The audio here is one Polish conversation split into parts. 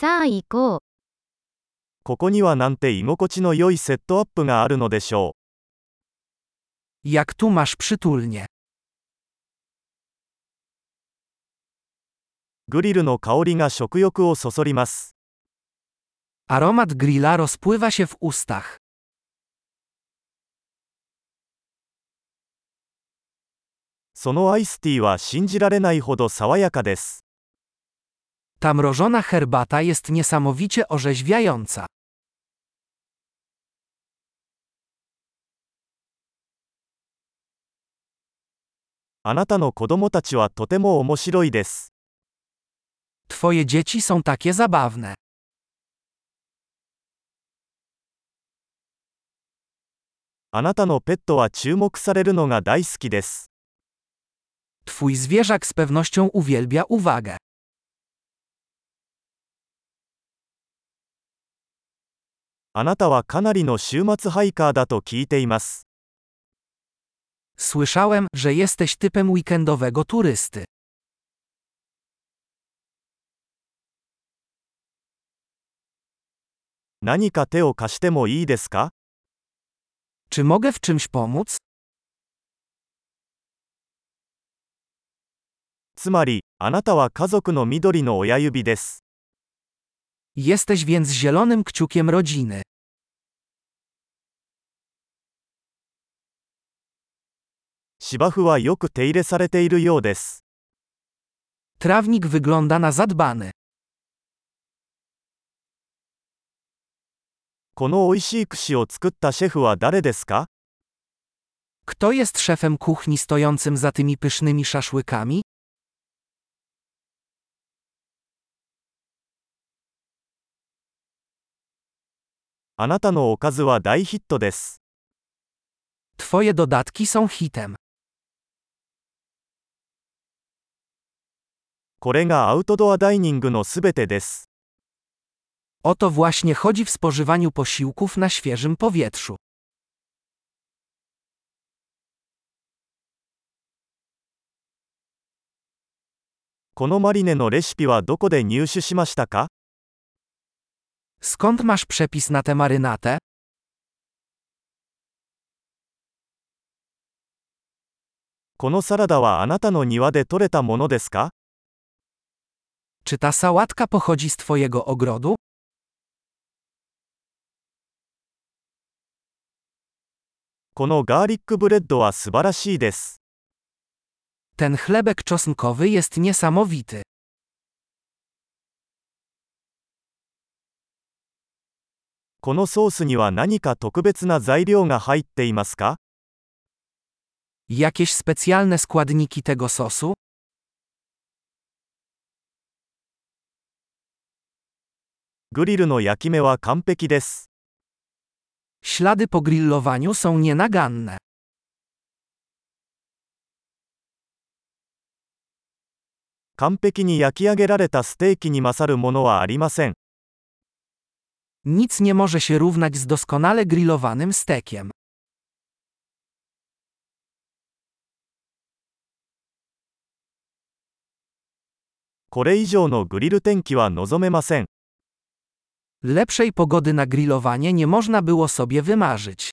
さあ行こう。ここにはなんて居心地の良いセットアップがあるのでしょ Jak tu masz przytulnie? う。グリルの香りが食欲をそそります。Aromat grilla rozpływa się w ustach. そのアイスティーは信じられないほど爽やかです。Ta mrożona herbata jest niesamowicie orzeźwiająca. あなたの子供たちはとても面白いです。 Twoje dzieci są takie zabawne. あなたのペットは注目されるのが大好きです。 Twój zwierzak z pewnością uwielbia uwagę. あなたはかなりの週末ハイカーだと聞いています。 Słyszałem, że jesteś typem weekendowego turysty. 何か手を貸してもいいですか Czy mogę w czymś pomóc? つまり、あなたは家族の緑の親指です。 Jesteś więc zielonym kciukiem rodziny. 芝生はよく手入れされているようです。 Trawnik wygląda na zadbany. この美味しい串を作ったシェフは誰ですか Kto jest szefem kuchni stojącym za tymi pysznymi szaszłykami? あなたのおかずは大ヒットです。 Twoje dodatki są hitem. これがアウトドアダイニングのすべてです。O to właśnie chodzi w spożywaniu posiłków na świeżym powietrzu. このマリネのレシピはどこで入手しましたか Skąd masz przepis na tę marynatę? このサラダはあなたの庭で採れたものですか Czy ta sałatka pochodzi z Twojego ogrodu? Ten chlebek czosnkowy jest niesamowity. Jakieś specjalne składniki tego sosu? グリルの焼き目は完璧です。Ślady po grillowaniu są nienaganne. 完璧に焼き上げられたステーキに勝るものはありません。Nic nie może się równać z doskonale grillowanym stekiem. これ以上のグリル天気は望めません。Lepszej pogody na grillowanie nie można było sobie wymarzyć.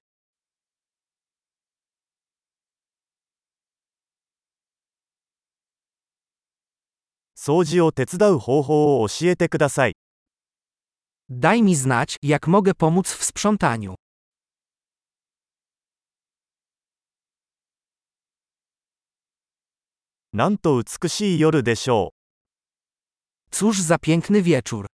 掃除を手伝う方法を教えてください。 Daj mi znać, jak mogę pomóc w sprzątaniu. なんと美しい夜でしょう。 Cóż za piękny wieczór.